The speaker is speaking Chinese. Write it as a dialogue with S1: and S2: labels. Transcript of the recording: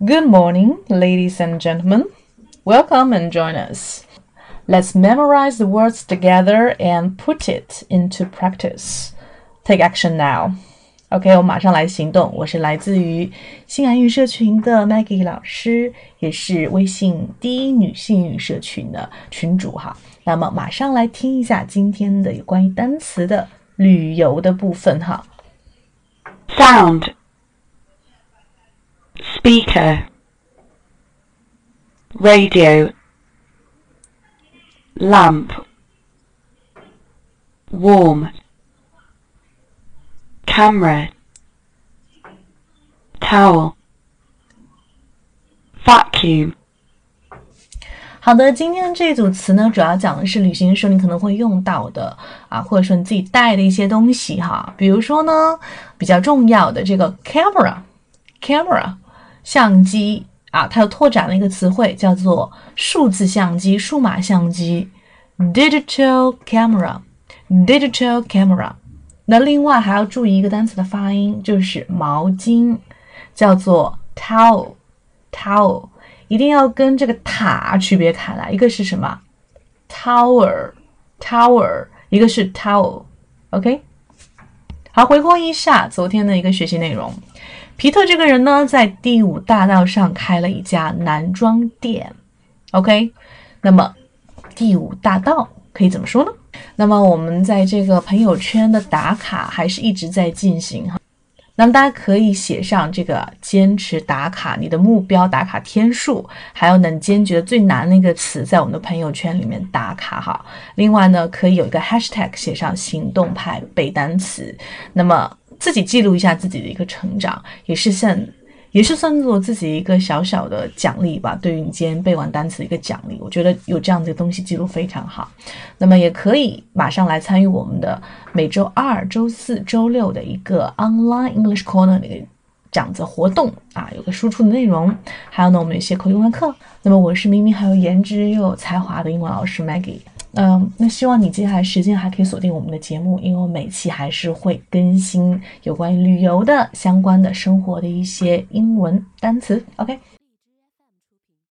S1: Good morning, ladies and gentlemen. Welcome and join us. Let's memorize the words together and put it into practice. Take action now. OK，我马上来行动。我是来自于新安语社群的 Maggie 老师，也是微信第一女性语社群的群主哈。那么马上来听一下今天的有关于单词的旅游的部分哈。
S2: Sound speaker radio lamp warm camera towel vacuum
S1: 好的，今天这组词呢，主要讲的是旅行的时候你可能会用到的啊，或者说你自己带的一些东西哈。比如说呢，比较重要的这个 camera，camera 相机啊，它又拓展了一个词汇，叫做数字相机、数码相机，digital camera，digital camera。那另外还要注意一个单词的发音，就是毛巾，叫做 towel，towel。一定要跟这个塔区别开来，一个是什么？tower，tower，一个是 towel，OK。好，回顾一下昨天的一个学习内容。皮特这个人呢，在第五大道上开了一家男装店，OK。那么第五大道可以怎么说呢？那么我们在这个朋友圈的打卡还是一直在进行哈。那么大家可以写上这个坚持打卡，你的目标打卡天数，还有呢，你今天觉得最难的一个词，在我们的朋友圈里面打卡哈。另外呢，可以有一个 hashtag 写上行动派背单词，那么自己记录一下自己的一个成长，也是算。也是算作自己一个小小的奖励吧，对于你今天背完单词的一个奖励，我觉得有这样的东西记录非常好。那么也可以马上来参与我们的每周二、周四周六的一个 online English corner 的一个讲座活动啊，有个输出的内容，还有呢，我们有些口语英文课。那么我是明明还有颜值又有才华的英文老师 Maggie。嗯，那希望你接下来时间还可以锁定我们的节目，因为我每期还是会更新有关于旅游的相关的生活的一些英文单词。OK。